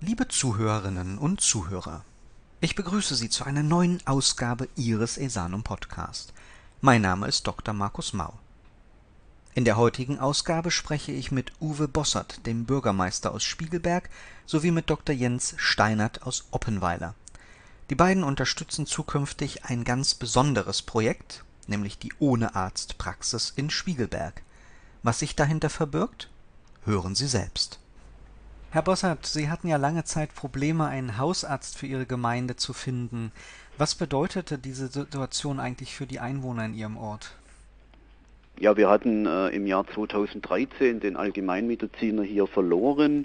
Liebe Zuhörerinnen und Zuhörer, ich begrüße Sie zu einer neuen Ausgabe Ihres Esanum Podcast. Mein Name ist Dr. Markus Mau. In der heutigen Ausgabe spreche ich mit Uwe Bossert, dem Bürgermeister aus Spiegelberg, sowie mit Dr. Jens Steinert aus Oppenweiler. Die beiden unterstützen zukünftig ein ganz besonderes Projekt, nämlich die Ohne Arzt Praxis in Spiegelberg. Was sich dahinter verbirgt? Hören Sie selbst. Herr Bossert, Sie hatten ja lange Zeit Probleme, einen Hausarzt für Ihre Gemeinde zu finden. Was bedeutete diese Situation eigentlich für die Einwohner in Ihrem Ort? Ja, wir hatten äh, im Jahr 2013 den Allgemeinmediziner hier verloren,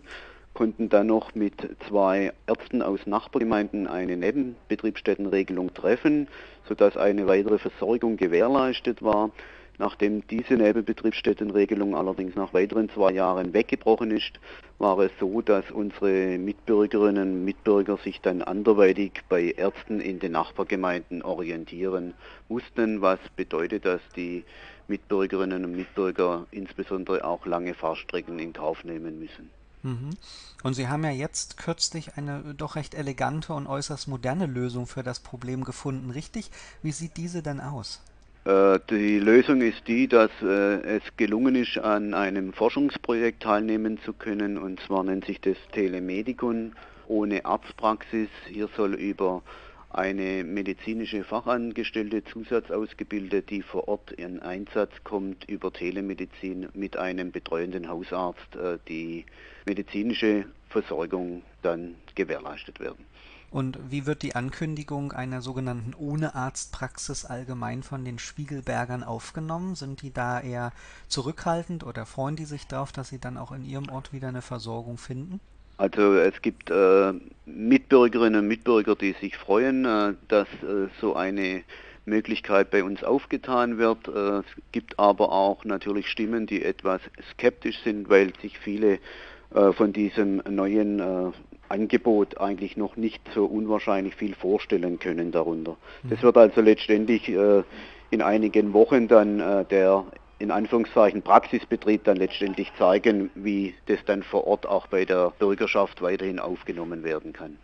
konnten dann noch mit zwei Ärzten aus Nachbargemeinden eine Nebenbetriebsstättenregelung treffen, sodass eine weitere Versorgung gewährleistet war. Nachdem diese Nebenbetriebsstättenregelung allerdings nach weiteren zwei Jahren weggebrochen ist, war es so, dass unsere Mitbürgerinnen und Mitbürger sich dann anderweitig bei Ärzten in den Nachbargemeinden orientieren mussten, was bedeutet, dass die Mitbürgerinnen und Mitbürger insbesondere auch lange Fahrstrecken in Kauf nehmen müssen. Mhm. Und Sie haben ja jetzt kürzlich eine doch recht elegante und äußerst moderne Lösung für das Problem gefunden, richtig? Wie sieht diese denn aus? Äh, die Lösung ist die, dass äh, es gelungen ist, an einem Forschungsprojekt teilnehmen zu können. Und zwar nennt sich das Telemedikon ohne Arztpraxis. Hier soll über eine medizinische Fachangestellte zusatzausgebildet, die vor Ort in Einsatz kommt, über Telemedizin mit einem betreuenden Hausarzt äh, die medizinische Versorgung dann gewährleistet werden. Und wie wird die Ankündigung einer sogenannten Ohne-Arzt-Praxis allgemein von den Spiegelbergern aufgenommen? Sind die da eher zurückhaltend oder freuen die sich darauf, dass sie dann auch in ihrem Ort wieder eine Versorgung finden? Also es gibt äh, Mitbürgerinnen und Mitbürger, die sich freuen, äh, dass äh, so eine Möglichkeit bei uns aufgetan wird. Äh, es gibt aber auch natürlich Stimmen, die etwas skeptisch sind, weil sich viele äh, von diesem neuen äh, Angebot eigentlich noch nicht so unwahrscheinlich viel vorstellen können darunter. Mhm. Das wird also letztendlich äh, in einigen Wochen dann äh, der in Anführungszeichen Praxisbetrieb dann letztendlich zeigen, wie das dann vor Ort auch bei der Bürgerschaft weiterhin aufgenommen werden kann.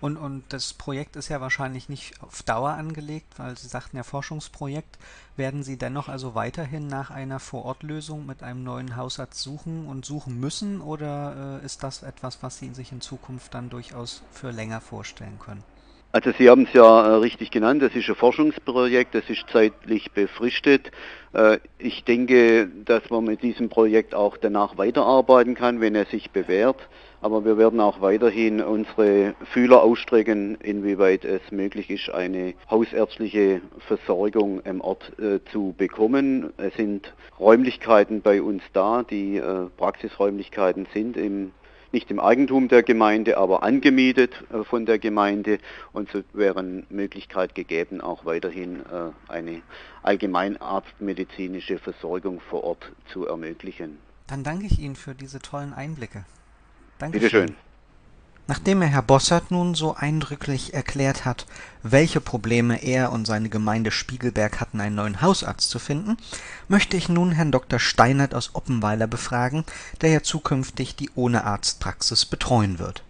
Und, und das Projekt ist ja wahrscheinlich nicht auf Dauer angelegt, weil Sie sagten ja Forschungsprojekt. Werden Sie dennoch also weiterhin nach einer Vorortlösung mit einem neuen Hausarzt suchen und suchen müssen oder äh, ist das etwas, was Sie sich in Zukunft dann durchaus für länger vorstellen können? Also Sie haben es ja äh, richtig genannt, das ist ein Forschungsprojekt, das ist zeitlich befristet. Äh, ich denke, dass man mit diesem Projekt auch danach weiterarbeiten kann, wenn er sich bewährt. Aber wir werden auch weiterhin unsere Fühler ausstrecken, inwieweit es möglich ist, eine hausärztliche Versorgung im Ort äh, zu bekommen. Es sind Räumlichkeiten bei uns da, die äh, Praxisräumlichkeiten sind im nicht im Eigentum der Gemeinde, aber angemietet äh, von der Gemeinde und so wäre eine Möglichkeit gegeben, auch weiterhin äh, eine allgemeinarztmedizinische Versorgung vor Ort zu ermöglichen. Dann danke ich Ihnen für diese tollen Einblicke. Danke. Bitte schön. Nachdem mir Herr Bossert nun so eindrücklich erklärt hat, welche Probleme er und seine Gemeinde Spiegelberg hatten, einen neuen Hausarzt zu finden, möchte ich nun Herrn Dr. Steinert aus Oppenweiler befragen, der ja zukünftig die Ohne-Arzt-Praxis betreuen wird.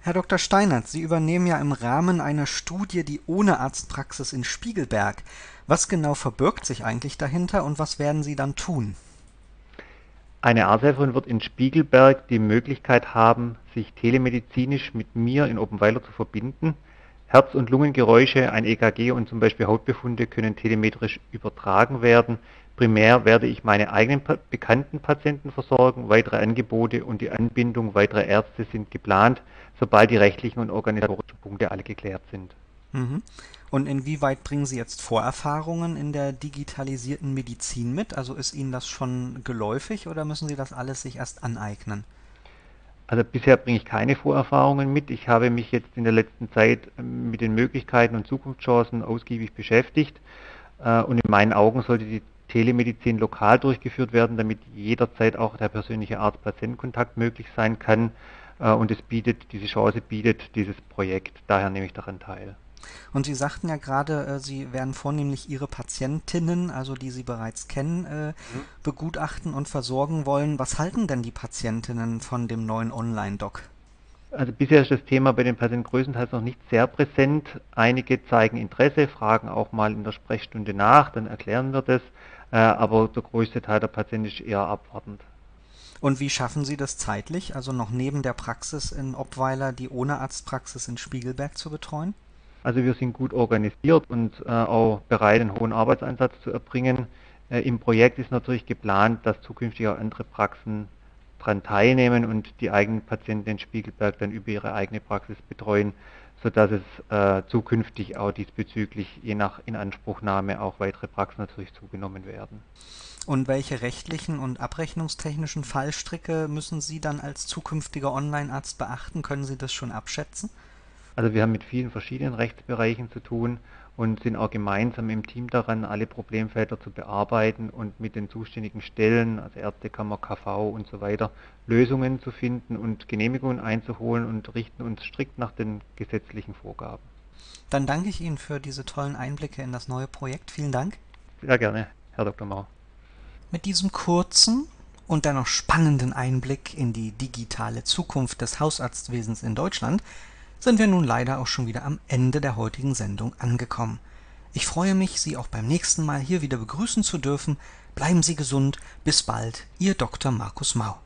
Herr Dr. Steinert, Sie übernehmen ja im Rahmen einer Studie die Ohne-Arzt-Praxis in Spiegelberg. Was genau verbirgt sich eigentlich dahinter und was werden Sie dann tun? Eine Arzthelferin wird in Spiegelberg die Möglichkeit haben, sich telemedizinisch mit mir in Oppenweiler zu verbinden. Herz- und Lungengeräusche, ein EKG und zum Beispiel Hautbefunde können telemetrisch übertragen werden. Primär werde ich meine eigenen bekannten Patienten versorgen. Weitere Angebote und die Anbindung weiterer Ärzte sind geplant, sobald die rechtlichen und organisatorischen Punkte alle geklärt sind. Mhm. Und inwieweit bringen Sie jetzt Vorerfahrungen in der digitalisierten Medizin mit? Also ist Ihnen das schon geläufig oder müssen Sie das alles sich erst aneignen? Also bisher bringe ich keine Vorerfahrungen mit. Ich habe mich jetzt in der letzten Zeit ähm, mit den Möglichkeiten und Zukunftschancen ausgiebig beschäftigt. Äh, und in meinen Augen sollte die Telemedizin lokal durchgeführt werden, damit jederzeit auch der persönliche Arzt-Patient-Kontakt möglich sein kann. Äh, und es bietet, diese Chance bietet dieses Projekt. Daher nehme ich daran teil. Und Sie sagten ja gerade, äh, Sie werden vornehmlich Ihre Patientinnen, also die Sie bereits kennen, äh, mhm. begutachten und versorgen wollen. Was halten denn die Patientinnen von dem neuen Online-Doc? Also bisher ist das Thema bei den Patienten größtenteils noch nicht sehr präsent. Einige zeigen Interesse, fragen auch mal in der Sprechstunde nach, dann erklären wir das, äh, aber der größte Teil der Patienten ist eher abwartend. Und wie schaffen Sie das zeitlich, also noch neben der Praxis in Obweiler die ohne Arztpraxis in Spiegelberg zu betreuen? Also wir sind gut organisiert und äh, auch bereit, einen hohen Arbeitseinsatz zu erbringen. Äh, Im Projekt ist natürlich geplant, dass zukünftig auch andere Praxen daran teilnehmen und die eigenen Patienten in Spiegelberg dann über ihre eigene Praxis betreuen, sodass es äh, zukünftig auch diesbezüglich je nach Inanspruchnahme auch weitere Praxen natürlich zugenommen werden. Und welche rechtlichen und abrechnungstechnischen Fallstricke müssen Sie dann als zukünftiger Online-Arzt beachten? Können Sie das schon abschätzen? Also wir haben mit vielen verschiedenen Rechtsbereichen zu tun und sind auch gemeinsam im Team daran, alle Problemfelder zu bearbeiten und mit den zuständigen Stellen, also Ärztekammer, KV und so weiter, Lösungen zu finden und Genehmigungen einzuholen und richten uns strikt nach den gesetzlichen Vorgaben. Dann danke ich Ihnen für diese tollen Einblicke in das neue Projekt. Vielen Dank. Sehr gerne, Herr Dr. Mau. Mit diesem kurzen und dennoch spannenden Einblick in die digitale Zukunft des Hausarztwesens in Deutschland sind wir nun leider auch schon wieder am Ende der heutigen Sendung angekommen. Ich freue mich, Sie auch beim nächsten Mal hier wieder begrüßen zu dürfen. Bleiben Sie gesund. Bis bald, Ihr Dr. Markus Mau.